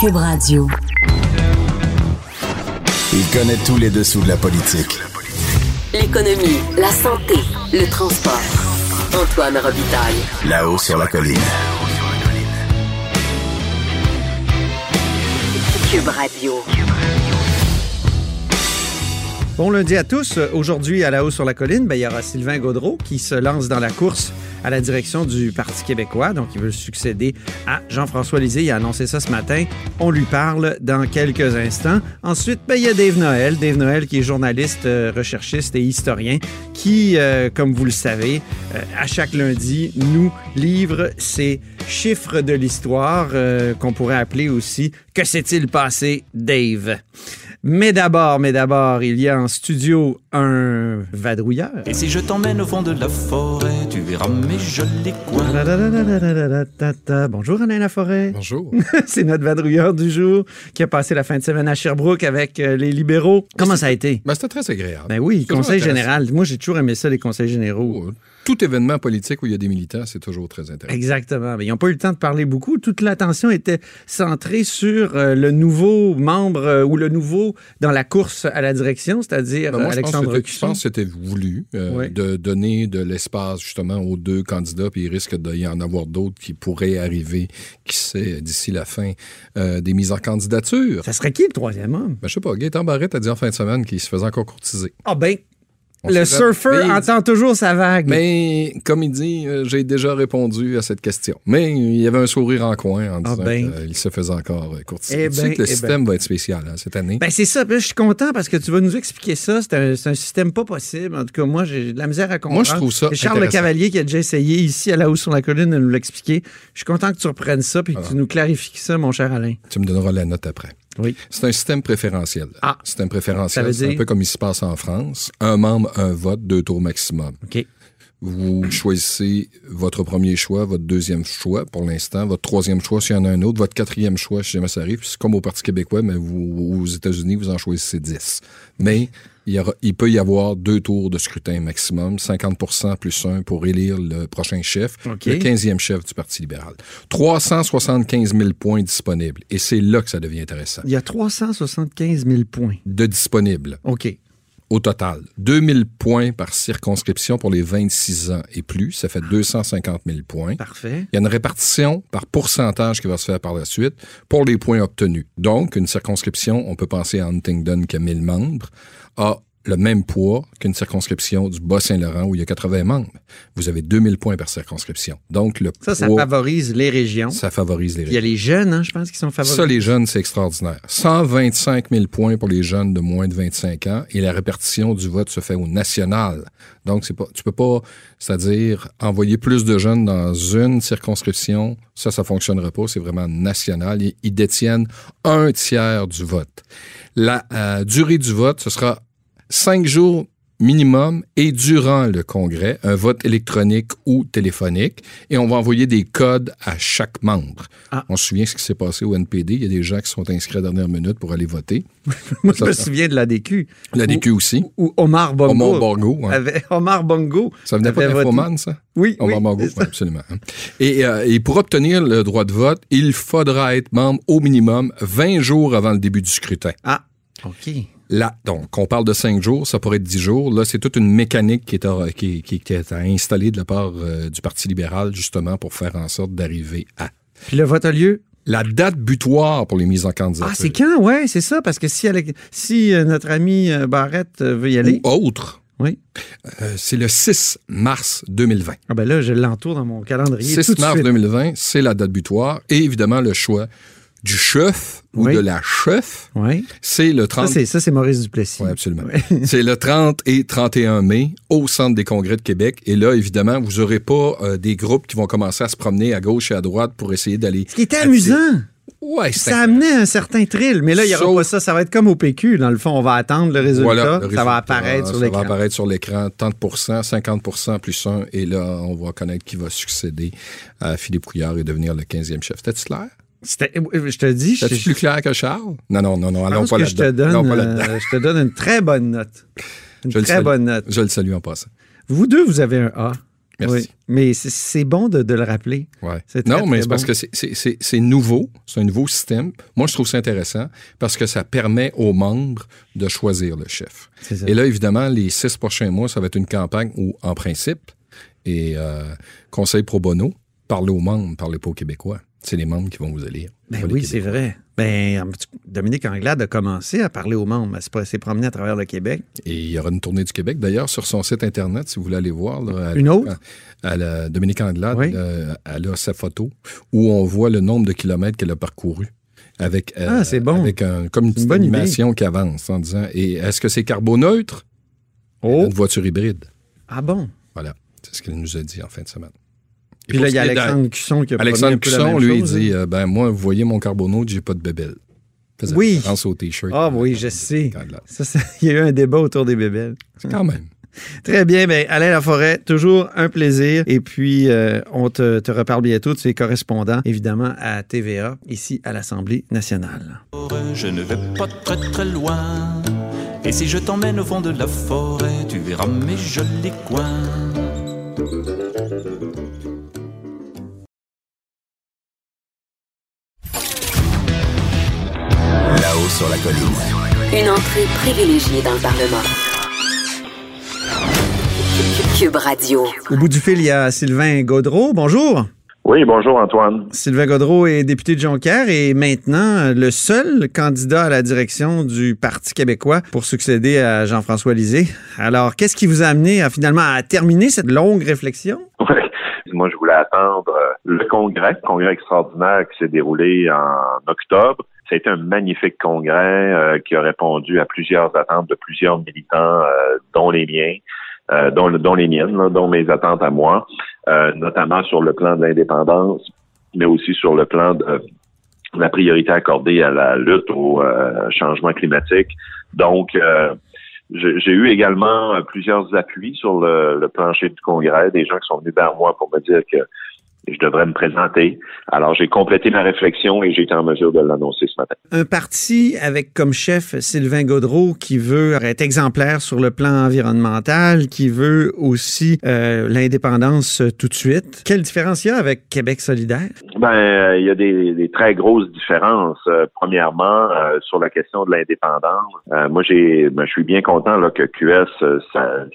Cube Radio. Il connaît tous les dessous de la politique. L'économie, la santé, le transport. Antoine Robitaille. Là-haut sur la colline. Cube Radio. Bon lundi à tous. Aujourd'hui, à la haut sur la colline, ben, il y aura Sylvain Gaudreau qui se lance dans la course à la direction du Parti québécois. Donc, il veut succéder à Jean-François Lisée. Il a annoncé ça ce matin. On lui parle dans quelques instants. Ensuite, ben, il y a Dave Noël. Dave Noël qui est journaliste, euh, recherchiste et historien qui, euh, comme vous le savez, euh, à chaque lundi, nous livre ses chiffres de l'histoire qu'on pourrait appeler aussi Que s'est-il passé, Dave? Mais d'abord, mais d'abord, il y a en studio un vadrouilleur. Et si je t'emmène au fond de la forêt, tu verras mes jolis coins. Bonjour Alain Laforêt. Bonjour. C'est notre vadrouilleur du jour qui a passé la fin de semaine à Sherbrooke avec euh, les libéraux. Comment ça a été? Ben, c'était très agréable. Ben oui, conseil général. Moi, j'ai toujours aimé ça, les conseils généraux. Tout événement politique où il y a des militants, c'est toujours très intéressant. Exactement. Mais ils n'ont pas eu le temps de parler beaucoup. Toute l'attention était centrée sur euh, le nouveau membre euh, ou le nouveau dans la course à la direction, c'est-à-dire Ben, Alexandre je pense que c'était voulu euh, Oui. de donner de l'espace justement aux deux candidats, puis il risque d'y en avoir d'autres qui pourraient arriver, qui sait, d'ici la fin des mises en candidature. Ça serait qui le troisième homme? Ben, je sais pas, Gaëtan Barrette a dit en fin de semaine qu'il se faisait encore courtiser. Ah ben, On le. Mais- entend toujours sa vague. Mais comme il dit, euh, j'ai déjà répondu à cette question. Mais il y avait un sourire en coin en Ah disant ben. qu'il se faisait encore euh, courtiser. Eh tu sais ben, que le eh système va être spécial hein, cette année. Ben c'est ça. Je suis content parce que tu vas nous expliquer ça. C'est un, système pas possible. En tout cas, moi, j'ai de la misère à comprendre. Moi, je trouve ça Charles Le. Cavalier qui a déjà essayé ici à la hausse sur la colline de nous l'expliquer. Je suis content que tu reprennes ça puis que tu nous clarifies ça, mon cher Alain. Tu me donneras la note après. Oui. C'est un système préférentiel. Ah. Système préférentiel, c'est un peu comme il se passe en France. Un membre, un vote, deux tours maximum. OK. Vous choisissez votre premier choix, votre deuxième choix pour l'instant, votre troisième choix s'il y en a un autre, votre quatrième choix si jamais ça arrive. C'est comme au Parti québécois, mais vous, aux États-Unis, vous en choisissez 10. Mais il, y aura- il peut y avoir deux tours de scrutin maximum, 50 plus un pour élire le prochain chef, le 15e chef du Parti libéral. 375 000 points disponibles. Et c'est là que ça devient intéressant. Il y a 375 000 points. De disponibles OK. Au total. 2000 points par circonscription pour les 26 ans et plus. Ça fait 250 000 points. Parfait. Il y a une répartition par pourcentage qui va se faire par la suite pour les points obtenus. Donc, une circonscription, on peut penser à Huntingdon qui a 1000 membres, a le même poids qu'une circonscription du Bas-Saint-Laurent où il y a 80 membres. Vous avez 2000 points par circonscription. Donc, le Ça, ça poids, favorise les régions. ça favorise les Il y a les jeunes, hein, je pense, qui sont favorisés. ça, les jeunes, c'est extraordinaire. 125 000 points pour les jeunes de moins de 25 ans et la répartition du vote se fait au national. Donc, c'est pas, tu peux pas, c'est-à-dire envoyer plus de jeunes dans une circonscription. Ça, ça fonctionnera pas. C'est vraiment national. Ils, ils détiennent un tiers du vote. La euh, durée du vote, ce sera cinq jours minimum et durant le congrès, un vote électronique ou téléphonique, et on va envoyer des codes à chaque membre. Ah. On se souvient ce qui s'est passé au NPD. Il y a des gens qui sont inscrits à la dernière minute pour aller voter. Moi, je me souviens de la DQ. La DQ aussi. Ou Omar Bongo. Omar Bongo, avait- Omar Bongo. Ça venait pas d'Infoman, ça? Oui, On oui. Bongo, ouais, absolument. hein. Et, euh, et pour obtenir le droit de vote, il faudra être membre au minimum 20 jours avant le début du scrutin. Ah, OK. Là, donc, on parle de cinq jours, ça pourrait être dix jours. Là, c'est toute une mécanique qui est, à- qui, qui- qui est à installer de la part euh, du Parti libéral, justement, pour faire en sorte d'arriver à. Puis le vote a lieu? La date butoir pour les mises en candidature. Ah, c'est quand? Ouais, c'est ça. Parce que si, si euh, notre ami euh, Barrette euh, veut y aller. Ou autre, Oui. c'est le 6 mars 2020. Ah, ben là, je l'entoure dans mon calendrier. 6 tout de mars suite. 2020, c'est la date butoir. Et évidemment, le choix du chef ou Oui. de la chef, Oui. c'est le Ça, 30 c'est, ça, c'est Maurice Duplessis. Oui, absolument. Ouais. C'est le 30 et 31 mai au Centre des congrès de Québec. Et là, évidemment, vous n'aurez pas euh, des groupes qui vont commencer à se promener à gauche et à droite pour essayer d'aller... Ce qui était amusant. Ouais, Ça amenait un certain thrill. Mais là, il n'y aura Sauf- pas ça. Ça va être comme au PQ. Dans le fond, on va attendre le résultat. Voilà, le ça va apparaître sur Ça l'écran. va apparaître sur l'écran. 30% 50% plus 1. Et là, on va connaître qui va succéder à Philippe Couillard et devenir le 15e chef. Euh, je te dis, C'était plus clair que Charles? Non, non, non, non, je allons pas que je te, là-dedans. donne, pas euh, là-dedans. je te donne une très bonne note. Une Je très bonne note. Je le salue en passant. Vous deux, vous avez un A. Merci. Mais c'est bon de, le rappeler. Ouais. Non, mais c'est parce que c'est nouveau. C'est un nouveau système. Moi, je trouve ça intéressant parce que ça permet aux membres de choisir le chef. Et là, évidemment, les six prochains mois, ça va être une campagne où, en principe, et euh, conseil pro bono, parlez aux membres, parlez pas aux Québécois. C'est les membres qui vont vous élire. Ben oui, c'est vrai. Ben, Dominique Anglade a commencé à parler aux membres, à s'est promené à travers le Québec. Et il y aura une tournée du Québec, d'ailleurs, sur son site Internet, si vous voulez aller voir. une autre? À, Dominique Anglade, euh, elle a sa photo où on voit le nombre de kilomètres qu'elle a parcouru. Avec, euh, ah, c'est bon. Avec un, comme une petite animation qui avance en disant Et est-ce que c'est carboneutre? Oh. Une voiture hybride. Ah bon? Voilà. C'est ce qu'elle nous a dit en fin de semaine. Puis là, il y a Alexandre Cusson qui a Alexandre Cusson, lui, il dit hein. euh, Ben, moi, vous voyez mon carbonaute, j'ai pas de bébelle. oui. Pense au T-shirt. Ah oui, je sais. il y a eu un débat autour des bébelles. Quand même. Très bien. Bien, Alain Laforêt, toujours un plaisir. Et puis, euh, on te, te, reparle bientôt. Tu es correspondant, évidemment, à TVA, ici à l'Assemblée nationale. Je ne vais pas très, très loin. Et si je t'emmène au fond de la forêt, tu verras mes jolis coins. Sur la colline. Une entrée privilégiée dans le Parlement. Cube Radio. Au bout du fil, il y a Sylvain Gaudreau. Bonjour. Oui, bonjour Antoine. Sylvain Gaudreau est député de Jonquière et maintenant le seul candidat à la direction du Parti québécois pour succéder à Jean-François Lisée. Alors, qu'est-ce qui vous a amené à finalement à terminer cette longue réflexion? Oui, moi je voulais attendre le congrès, le congrès extraordinaire qui s'est déroulé en octobre. Ça a été un magnifique congrès euh, qui a répondu à plusieurs attentes de plusieurs militants, euh, dont les miens, euh, dont, les miennes, dont mes attentes à moi, notamment sur le plan de l'indépendance, mais aussi sur le plan de la priorité accordée à la lutte au changement climatique. Donc, j'ai eu également plusieurs appuis sur le, le, plancher du congrès, des gens qui sont venus vers moi pour me dire que je devrais me présenter. Alors, j'ai complété ma réflexion et j'ai été en mesure de l'annoncer ce matin. Un parti avec comme chef Sylvain Gaudreau qui veut être exemplaire sur le plan environnemental, qui veut aussi euh, l'indépendance tout de suite. Quelle différence il y a avec Québec solidaire? Ben, euh, il y a des, très grosses différences. Euh, premièrement, sur la question de l'indépendance, moi, j'ai, ben, je suis bien content là, que QS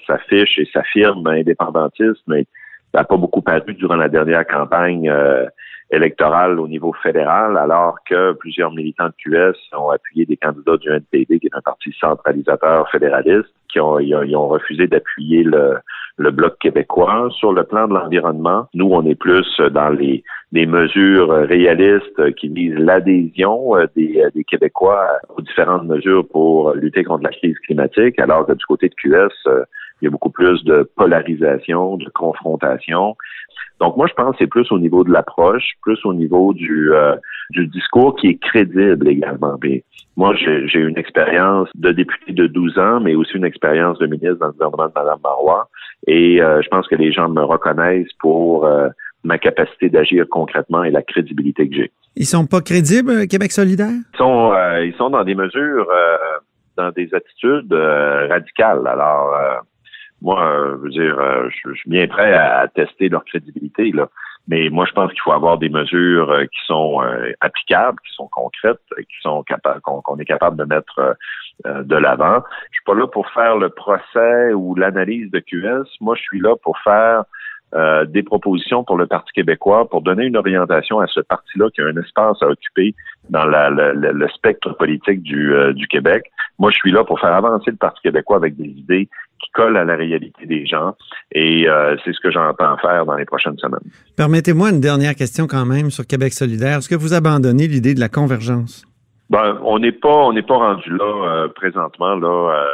s'affiche et s'affirme indépendantiste, mais ça n'a pas beaucoup paru durant la dernière campagne euh, électorale au niveau fédéral, alors que plusieurs militants de QS ont appuyé des candidats du NPD, qui est un parti centralisateur fédéraliste, qui ont, ils ont, refusé d'appuyer le, le bloc québécois. Sur le plan de l'environnement, nous, on est plus dans les, les mesures réalistes qui visent l'adhésion euh, des, euh, des, Québécois aux différentes mesures pour lutter contre la crise climatique, alors que du côté de QS, il y a beaucoup plus de polarisation, de confrontation. Donc moi, je pense que c'est plus au niveau de l'approche, plus au niveau du, euh, du discours qui est crédible également. moi, j'ai une expérience de député de 12 ans, mais aussi une expérience de ministre dans le gouvernement de Mme Marois. Et euh, je pense que les gens me reconnaissent pour euh, ma capacité d'agir concrètement et la crédibilité que j'ai. Ils sont pas crédibles, Québec solidaire? Ils sont, ils sont dans des mesures, dans des attitudes radicales. Alors, moi, euh, je veux dire, euh, je, suis bien prêt à, tester leur crédibilité, là. Mais moi, je pense qu'il faut avoir des mesures euh, qui sont applicables, qui sont concrètes, qui sont capables, qu'on est capable de mettre de l'avant. Je suis pas là pour faire le procès ou l'analyse de QS. Moi, je suis là pour faire des propositions pour le Parti québécois, pour donner une orientation à ce parti-là qui a un espace à occuper dans la, le spectre politique du, du Québec. Moi, je suis là pour faire avancer le Parti québécois avec des idées qui colle à la réalité des gens. Et euh, c'est ce que j'entends faire dans les prochaines semaines. Permettez-moi une dernière question quand même sur Québec solidaire. Est-ce que vous abandonnez l'idée de la convergence? Ben, on n'est pas, on n'est pas rendu là euh, présentement. Là, euh,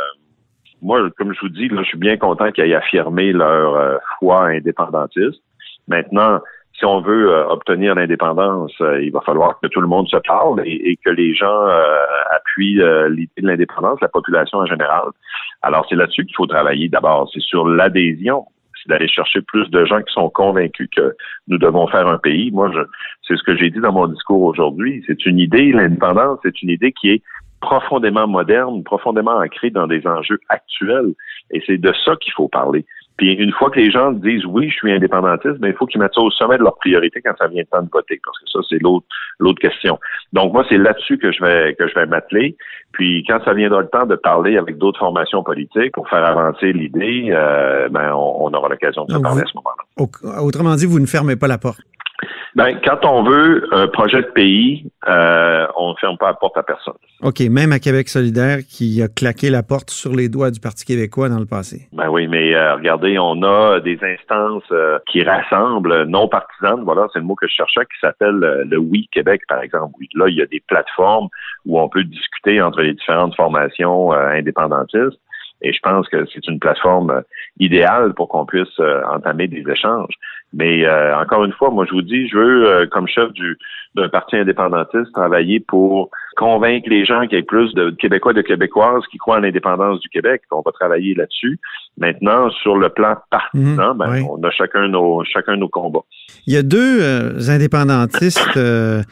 moi, comme je vous dis, là, je suis bien content qu'ils aient affirmé leur foi indépendantiste. Maintenant, si on veut euh, obtenir l'indépendance, euh, il va falloir que tout le monde se parle et, que les gens euh, appuient l'idée de l'indépendance, la population en général. Alors, c'est là-dessus qu'il faut travailler d'abord. C'est sur l'adhésion. C'est d'aller chercher plus de gens qui sont convaincus que nous devons faire un pays. Moi, c'est ce que j'ai dit dans mon discours aujourd'hui. C'est une idée, l'indépendance, c'est une idée qui est profondément moderne, profondément ancrée dans des enjeux actuels. Et c'est de ça qu'il faut parler. Puis une fois que les gens disent oui, je suis indépendantiste, ben, il faut qu'ils mettent ça au sommet de leur priorité quand ça vient le temps de voter, parce que ça, c'est l'autre l'autre question. Donc moi, c'est là-dessus que je vais que je vais m'atteler. Puis quand ça viendra le temps de parler avec d'autres formations politiques pour faire avancer l'idée, euh, ben on, on aura l'occasion de se Donc, parler vous- à ce moment-là. Au- Autrement dit, vous ne fermez pas la porte. Ben, quand on veut un projet de pays, euh, on ne ferme pas la porte à personne. OK, même à Québec solidaire qui a claqué la porte sur les doigts du Parti québécois dans le passé. Ben oui, mais euh, regardez, on a des instances euh, qui rassemblent non partisanes, voilà, c'est le mot que je cherchais, qui s'appelle euh, le Oui Québec, par exemple. Oui, là, il y a des plateformes où on peut discuter entre les différentes formations euh, indépendantistes. Et je pense que c'est une plateforme euh, idéale pour qu'on puisse euh, entamer des échanges. Mais euh, encore une fois, moi je vous dis, je veux, euh, comme chef du d'un parti indépendantiste, travailler pour convaincre les gens qu'il y ait plus de Québécois et de Québécoises qui croient à l'indépendance du Québec. On va travailler là-dessus. Maintenant, sur le plan partisan, Mhm, ben, oui. on a chacun nos chacun nos combats. Il y a deux euh, indépendantistes euh,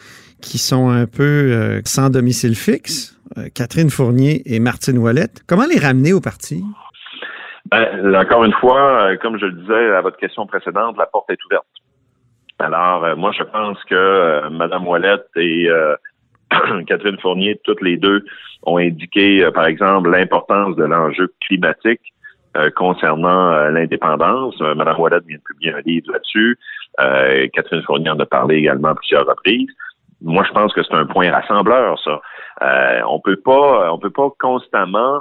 qui sont un peu euh, sans domicile fixe, euh, Catherine Fournier et Martine Ouellette. Comment les ramener au parti? Ben, encore une fois, euh, comme je le disais à votre question précédente, la porte est ouverte. Alors, moi, je pense que Mme Ouellette et Catherine Fournier, toutes les deux, ont indiqué, par exemple, l'importance de l'enjeu climatique concernant l'indépendance. Mme Ouellette vient de publier un livre là-dessus. Catherine Fournier en a parlé également à plusieurs reprises. Moi, je pense que c'est un point rassembleur, ça. Euh, on peut pas, on peut pas constamment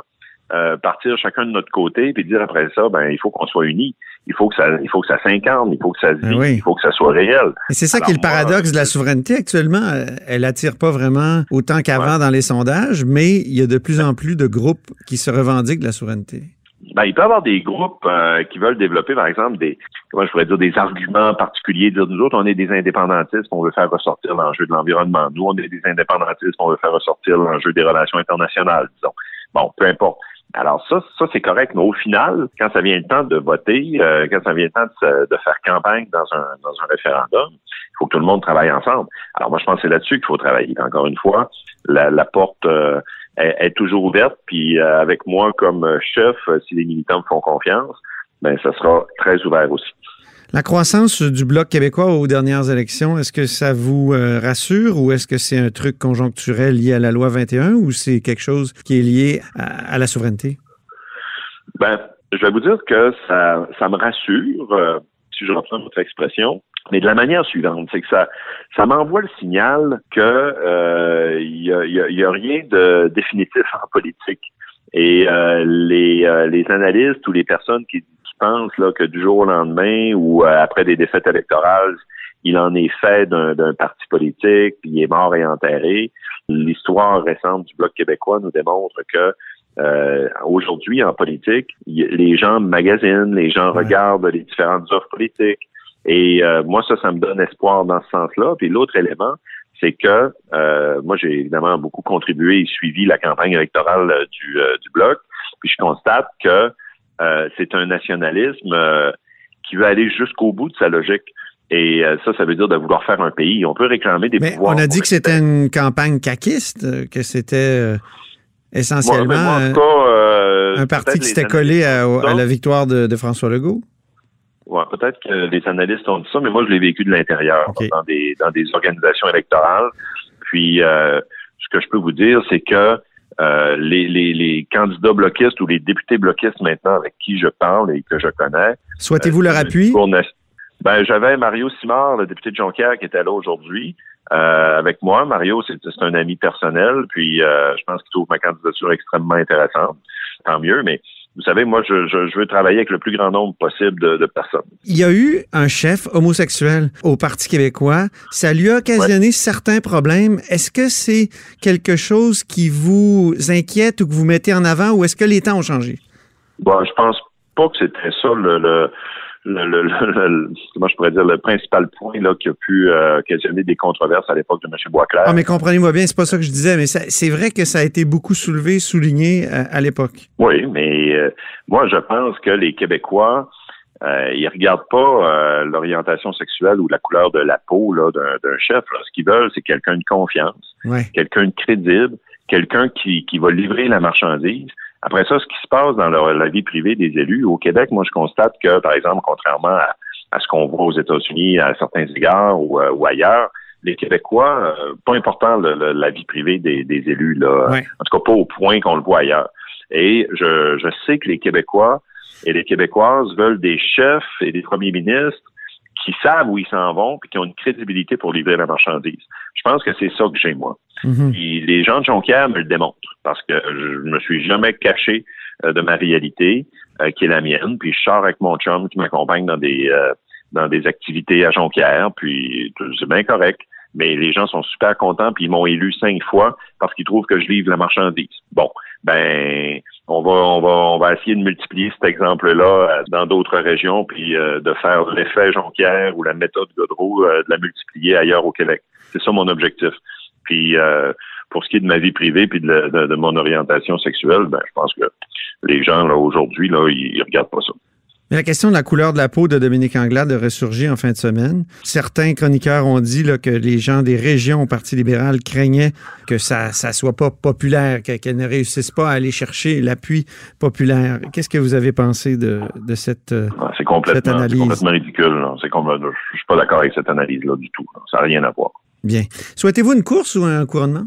euh, partir chacun de notre côté puis dire après ça, ben il faut qu'on soit unis. Il faut que ça, il faut que ça s'incarne, il faut que ça se Ben vive, oui. il faut que ça soit réel. Et c'est ça Alors, qui est le moi, paradoxe de la souveraineté actuellement. Euh, Elle attire pas vraiment autant qu'avant Ouais. dans les sondages, mais il y a de plus en plus de groupes qui se revendiquent de la souveraineté. Ben, il peut y avoir des groupes euh, qui veulent développer, par exemple, des comment je pourrais dire des arguments particuliers, dire nous autres, on est des indépendantistes, on veut faire ressortir l'enjeu de l'environnement. Nous, on est des indépendantistes, on veut faire ressortir l'enjeu des relations internationales, disons. Bon, peu importe. Alors ça, ça c'est correct, mais au final, quand ça vient le temps de voter, euh, quand ça vient le temps de, de faire campagne dans un, dans un référendum, il faut que tout le monde travaille ensemble. Alors moi, je pense que c'est là-dessus qu'il faut travailler. Encore une fois, la, la porte euh, est, est toujours ouverte, puis euh, avec moi comme euh, chef, euh, si les militants me font confiance, ben ça sera très ouvert aussi. La croissance du Bloc québécois aux dernières élections, est-ce que ça vous euh, rassure ou est-ce que c'est un truc conjoncturel lié à la loi 21 ou c'est quelque chose qui est lié à, à la souveraineté? Ben, je vais vous dire que ça, ça me rassure, euh, si je reprends votre expression, mais de la manière suivante, c'est que ça, ça m'envoie le signal que euh, il y, a, il y a- y a rien de définitif en politique. Et euh, les, euh, les analystes ou les personnes qui, qui pensent là, que du jour au lendemain ou euh, après des défaites électorales, il en est fait d'un d'un parti politique, puis il est mort et enterré. L'histoire récente du Bloc québécois nous démontre que euh, aujourd'hui en politique, y- les gens magasinent, les gens Ouais. regardent les différentes offres politiques. Et euh, moi, ça, ça me donne espoir dans ce sens-là. Puis l'autre élément, c'est que euh, moi, j'ai évidemment beaucoup contribué et suivi la campagne électorale euh, du, euh, du Bloc. Puis je constate que euh, c'est un nationalisme euh, qui veut aller jusqu'au bout de sa logique. Et euh, ça, ça veut dire de vouloir faire un pays. On peut réclamer des Mais pouvoirs. on a dit que c'était une campagne caquiste, que c'était euh, Moi, essentiellement moi, en tout cas, euh, un parti qui s'était collé à, la victoire de, de François Legault. Ouais, peut-être que les analystes ont dit ça, mais moi, je l'ai vécu de l'intérieur, dans des dans des organisations électorales. Puis, euh, ce que je peux vous dire, c'est que euh, les, les, les candidats bloquistes ou les députés bloquistes maintenant avec qui je parle et que je connais. Souhaitez-vous euh, leur un appui? Ben, j'avais Mario Simard, le député de Jonquière, qui était là aujourd'hui euh, avec moi. Mario, c'est c'est un ami personnel, puis euh, je pense qu'il trouve ma candidature extrêmement intéressante. Tant mieux, mais vous savez, moi, je, je, je veux travailler avec le plus grand nombre possible de, de personnes. Il y a eu un chef homosexuel au Parti québécois. Ça lui a occasionné certains problèmes. Est-ce que c'est quelque chose qui vous inquiète ou que vous mettez en avant ou est-ce que les temps ont changé? Bon, je pense pas que c'était ça le, le, le, le, le- le- comment je pourrais dire le principal point là qui a pu euh, occasionner des controverses à l'époque de M. Boisclair. Ah, mais comprenez-moi bien, c'est pas ça que je disais, mais c'est vrai que ça a été beaucoup soulevé, souligné euh, à l'époque. Oui, mais euh, moi je pense que les Québécois euh, ils regardent pas euh, l'orientation sexuelle ou la couleur de la peau là, d'un, d'un chef. là. Ce qu'ils veulent, c'est quelqu'un de confiance, Ouais. quelqu'un de crédible, quelqu'un qui, qui va livrer la marchandise Après ça, ce qui se passe dans leur- la vie privée des élus, au Québec, moi, je constate que, par exemple, contrairement à, à ce qu'on voit aux États-Unis à certains égards ou, euh, ou ailleurs, les Québécois, euh, pas important le- le- la vie privée des, des élus, là. Ouais. En tout cas, pas au point qu'on le voit ailleurs. Et je, je sais que les Québécois et les Québécoises veulent des chefs et des premiers ministres qui savent où ils s'en vont puis qui ont une crédibilité pour livrer la marchandise. Je pense que c'est ça que j'ai, moi. Mhm. Les gens de Jonquière me le démontrent parce que je me suis jamais caché euh, de ma réalité euh, qui est la mienne. Puis je sors avec mon chum qui m'accompagne dans des euh, dans des activités à Jonquière. Puis c'est bien correct. Mais les gens sont super contents puis ils m'ont élu cinq fois parce qu'ils trouvent que je livre la marchandise. Bon, ben on va on va on va essayer de multiplier cet exemple-là euh, dans d'autres régions puis euh, de faire l'effet Jonquière ou la méthode Godreau euh, de la multiplier ailleurs au Québec. C'est ça mon objectif. Puis euh, pour ce qui est de ma vie privée puis de, de- de mon orientation sexuelle, ben je pense que les gens là aujourd'hui là ils, ils regardent pas ça. Mais la question de la couleur de la peau de Dominique Anglade a ressurgi en fin de semaine. Certains chroniqueurs ont dit là, que les gens des régions au Parti libéral craignaient que ça ça soit pas populaire, que- qu'elle ne réussisse pas à aller chercher l'appui populaire. Qu'est-ce que vous avez pensé de, de cette... euh, Ah, C'est complètement, Cette analyse? c'est complètement ridicule. C'est comme, je suis pas d'accord avec cette analyse-là du tout. là. Ça n'a rien à voir. Bien. Souhaitez-vous une course ou un couronnement?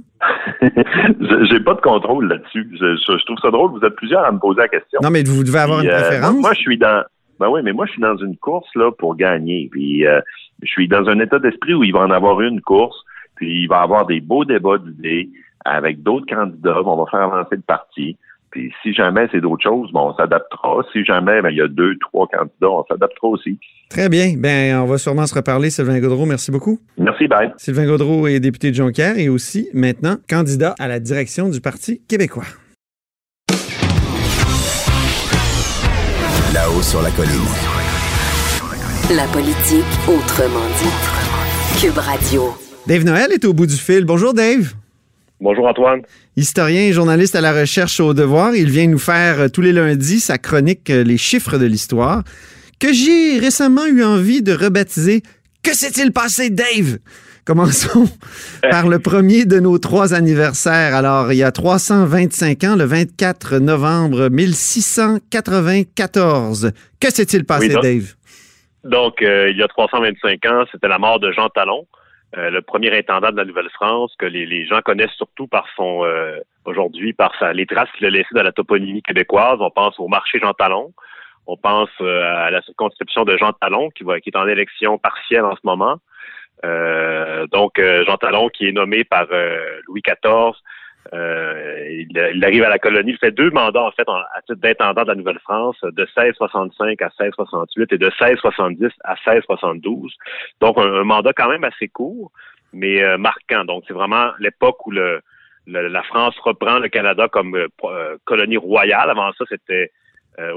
J'ai pas de contrôle là-dessus. Je, je- je trouve ça drôle. Vous êtes plusieurs à me poser la question. Non, mais vous devez avoir Puis, une euh, préférence. moi, moi, je suis dans. Ben oui, mais moi, je suis dans une course là pour gagner. Puis, euh, je suis dans un état d'esprit où il va en avoir une course. Puis, il va avoir des beaux débats d'idées avec d'autres candidats. On va faire avancer le parti. Puis, si jamais c'est d'autres choses, bon, on s'adaptera. Si jamais ben, il y a deux, trois candidats, on s'adaptera aussi. Très bien. Ben, on va sûrement se reparler, Sylvain Gaudreau. Merci beaucoup. Merci, bye. Sylvain Gaudreau est député de Jonquière et aussi, maintenant, candidat à la direction du Parti québécois. Là-haut sur la colline. La politique autrement dit. Cube Radio. Dave Noël est au bout du fil. Bonjour, Dave. Bonjour Antoine. Historien et journaliste à la recherche au devoir, il vient nous faire euh, tous les lundis sa chronique euh, Les chiffres de l'histoire, que j'ai récemment eu envie de rebaptiser Que s'est-il passé, Dave? Commençons par le premier de nos trois anniversaires. Alors, il y a 325 ans, le 24 novembre 1694. Que s'est-il passé, Oui, donc- Dave? Donc, euh, il y a 325 ans, c'était la mort de Jean Talon, euh, le premier intendant de la Nouvelle-France, que les, les gens connaissent surtout par son, euh, aujourd'hui, par sa, les traces qu'il a laissées dans la toponymie québécoise. On pense au marché Jean Talon. On pense euh, à la circonscription de Jean Talon, qui, est en élection partielle en ce moment. Euh, donc, euh, Jean Talon, qui est nommé par Louis XIV, il, arrive à la colonie, il fait deux mandats en fait à titre d'intendant de la Nouvelle-France, de 1665 à 1668 et de 1670 à 1672. Donc un, mandat quand même assez court, mais marquant. Donc c'est vraiment l'époque où la France reprend le Canada comme colonie royale. Avant ça, c'était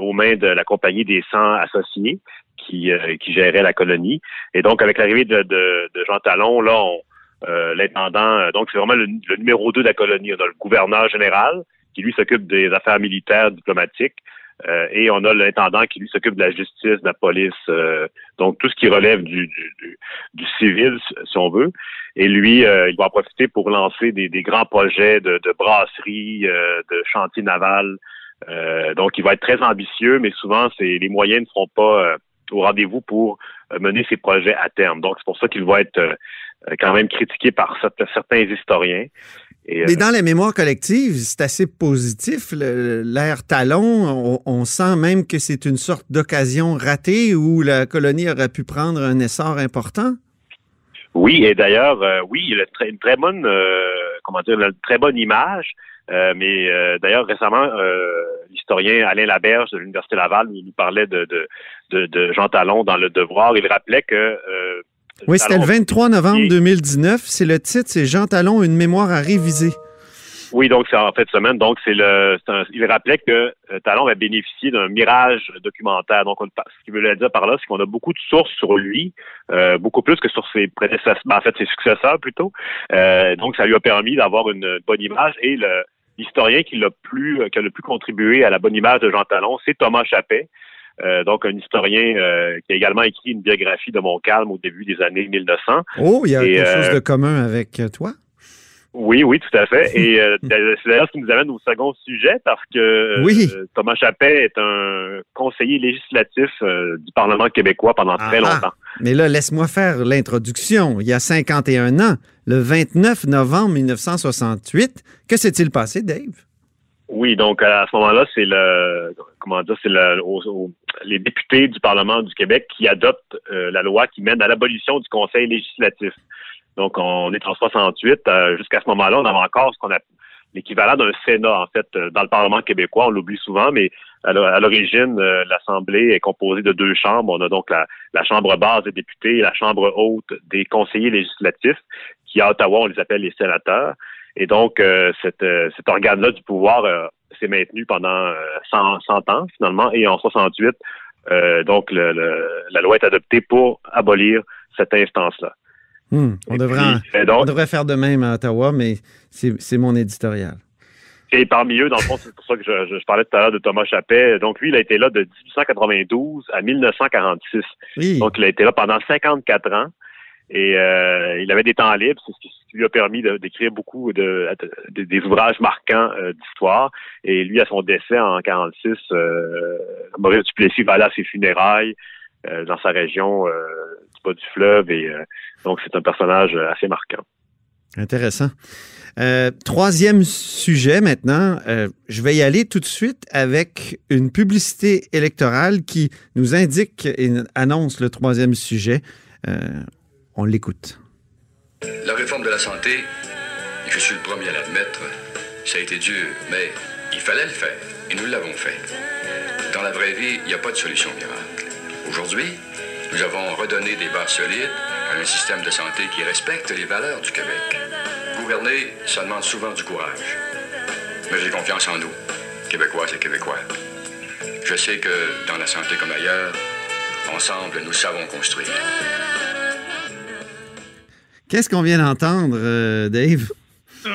aux mains de la Compagnie des 100 associés qui, euh, qui gérait la colonie. Et donc avec l'arrivée de, de, de Jean Talon, là, on, euh, l'intendant, euh, donc c'est vraiment le, le numéro 2 de la colonie. On a le gouverneur général qui lui s'occupe des affaires militaires, diplomatiques, euh, et on a l'intendant qui lui s'occupe de la justice, de la police, euh, donc tout ce qui relève du, du, du, du civil, si on veut. Et lui, euh, il va en profiter pour lancer des, des grands projets de, de brasserie, euh, de chantier naval. Euh, donc, il va être très ambitieux, mais souvent, c'est les moyens ne seront pas euh, au rendez-vous pour euh, mener ses projets à terme. Donc, c'est pour ça qu'il va être quand même critiqué par certains, historiens. Et, euh, Mais dans la mémoire collective, c'est assez positif. L'ère Talon, on, on sent même que c'est une sorte d'occasion ratée où la colonie aurait pu prendre un essor important. Oui, et d'ailleurs, euh, oui, il a une très bonne, euh, comment dire, une très bonne image. Euh, mais euh, d'ailleurs, récemment, euh, l'historien Alain Laberge de l'Université Laval nous, parlait de, de, de, de Jean Talon dans Le Devoir. Il rappelait que... Euh, Oui, c'était le 23 novembre Et- 2019. C'est le titre, c'est Jean Talon, une mémoire à réviser. Oui, donc c'est en fait semaine. Donc c'est le, un- il rappelait que euh, Talon a bénéficié d'un mirage documentaire. Donc on- ce qu'il voulait dire par là, c'est qu'on a beaucoup de sources sur lui, euh, beaucoup plus que sur ses prédécesseurs, ben, en fait ses successeurs plutôt. Euh, donc ça lui a permis d'avoir une bonne image. Et le, l'historien qui l'a plus, euh, qui a le plus contribué à la bonne image de Jean Talon, c'est Thomas Chappet. Euh, donc un historien euh, qui a également écrit une biographie de Montcalm au début des années 1900. Oh, il y a Et, quelque chose de commun avec toi? Oui, oui, tout à fait. Et euh, c'est d'ailleurs ce qui nous amène au second sujet parce que euh, Thomas Chappet est un conseiller législatif euh, du Parlement québécois pendant très ah, ah. longtemps. Mais là, laisse-moi faire l'introduction. Il y a 51 ans, le 29 novembre 1968, que s'est-il passé, Dave? Oui, donc à ce moment-là, c'est le comment dire, c'est le, les députés du Parlement du Québec qui adoptent la loi qui mène à l'abolition du Conseil législatif. Donc, on est en 68. Euh, jusqu'à ce moment-là, on avait encore ce qu'on a l'équivalent d'un Sénat, en fait, euh, dans le Parlement québécois. On l'oublie souvent, mais à l'origine, euh, l'Assemblée est composée de deux chambres. On a donc la, Chambre basse des députés et la Chambre haute des conseillers législatifs, qui à Ottawa, on les appelle les sénateurs. Et donc, cet organe-là du pouvoir s'est maintenu pendant 100, 100, ans, finalement. Et en 68, donc, la loi est adoptée pour abolir cette instance-là. Hmm. on, devrait on devrait faire de même à Ottawa, mais c'est mon éditorial. Et parmi eux, dans le fond, c'est pour ça que je, parlais tout à l'heure de Thomas Chappet. Donc, lui, il a été là de 1892 à 1946. Donc, il a été là pendant 54 ans. Et euh, il avait des temps libres, c'est ce qui lui a permis d'écrire beaucoup de, des ouvrages marquants euh, d'histoire. Et lui, à son décès en 46, euh, Maurice Duplessis va aller à ses funérailles dans sa région bas du fleuve. Et donc, c'est un personnage assez marquant. Intéressant. Euh, troisième sujet maintenant, euh, je vais y aller tout de suite avec une publicité électorale qui nous indique et annonce le troisième sujet. Euh, on l'écoute. La réforme de la santé, je suis le premier à l'admettre, ça a été dur, mais il fallait le faire et nous l'avons fait. Dans la vraie vie, il n'y a pas de solution miracle. Aujourd'hui, nous avons redonné des bases solides un système de santé qui respecte les valeurs du Québec. Gouverner, ça demande souvent du courage. Mais j'ai confiance en nous, Québécois et Québécois. Je sais que dans la santé comme ailleurs, ensemble, nous savons construire. Qu'est-ce qu'on vient d'entendre, euh, Dave?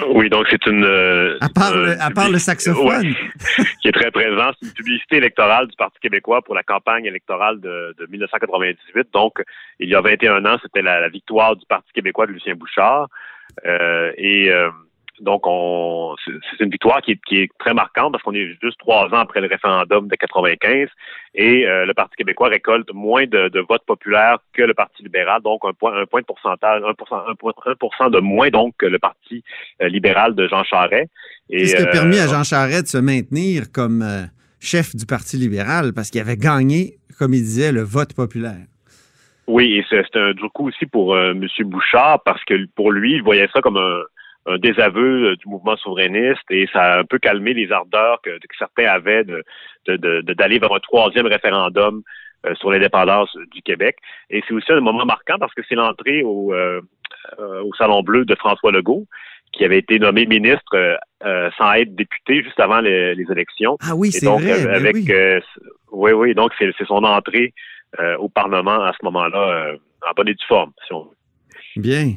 Oui, donc c'est une. Euh, à part, le, à part le saxophone. qui est très présent. C'est une publicité électorale du Parti québécois pour la campagne électorale de, de 1998. Donc, il y a 21 ans, c'était la, la, victoire du Parti québécois de Lucien Bouchard. Euh, et euh, donc, on, c'est une victoire qui est, qui est très marquante parce qu'on est juste trois ans après le référendum de 95 et euh, le Parti québécois récolte moins de, de, votes populaires que le Parti libéral, donc un point, un point de pourcentage, 1%, 1 de moins donc que le Parti euh, libéral de Jean Charest. Qu'est-ce qui a permis à euh, Jean Charest de se maintenir comme chef du Parti libéral? Parce qu'il avait gagné, comme il disait, le vote populaire? Oui, et c'est un du coup aussi pour M. Bouchard parce que pour lui, il voyait ça comme un un désaveu euh, du mouvement souverainiste et ça a un peu calmé les ardeurs que, certains avaient de, d'aller vers un troisième référendum euh, sur l'indépendance du Québec. Et c'est aussi un moment marquant parce que c'est l'entrée au, euh, au Salon Bleu de François Legault, qui avait été nommé ministre sans être député juste avant les, élections. Ah oui, c'est vrai. Ben avec, oui. oui, donc c'est, son entrée au Parlement à ce moment-là en bonne et due forme, si on veut. Bien.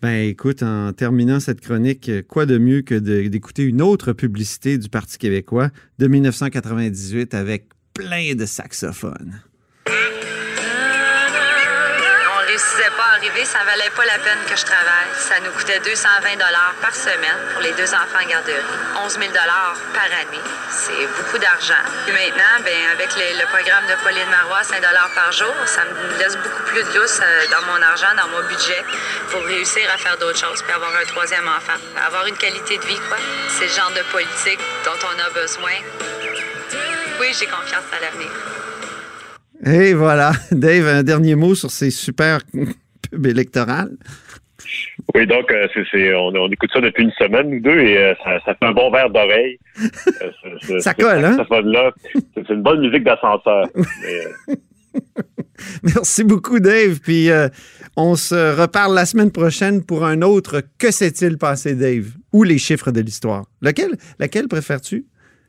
Ben écoute, en terminant cette chronique, quoi de mieux que d'écouter une autre publicité du Parti québécois de 1998 avec plein de saxophones ça valait pas la peine que je travaille. Ça nous coûtait 220 dollars par semaine pour les deux enfants en garderie, 11 000 dollars par année. C'est beaucoup d'argent. Et maintenant, ben, avec le programme de Pauline Marois, 5 dollars par jour, ça me laisse beaucoup plus de lousse euh, dans mon argent, dans mon budget, pour réussir à faire d'autres choses, puis avoir un troisième enfant, avoir une qualité de vie, quoi. C'est le genre de politique dont on a besoin. Oui, j'ai confiance à l'avenir. Et voilà. Dave, un dernier mot sur ces super électorales. Oui, donc euh, c'est, on, écoute ça depuis une semaine ou deux et euh, ça, fait un bon verre d'oreille. Euh, ça colle, hein? c'est une bonne musique d'ascenseur. Merci beaucoup, Dave. Puis on se reparle la semaine prochaine pour un autre Que s'est-il passé, Dave? Ou les chiffres de l'histoire. Lequel, laquelle préfères-tu?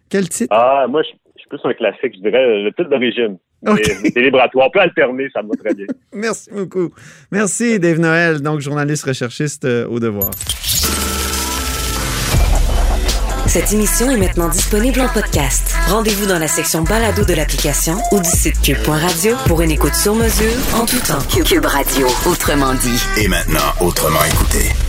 Quel titre? Ah, moi, je, je suis plus un classique, je dirais le titre d'origine. Okay. C'est On peut alterner, ça me va très bien. Merci beaucoup. Merci, Dave Noël, donc journaliste recherchiste euh, au devoir. Cette émission est maintenant disponible en podcast. Rendez-vous dans la section balado de l'application ou du site cube.radio pour une écoute sur mesure en tout temps. Cube Radio, autrement dit. Et maintenant, autrement écouté.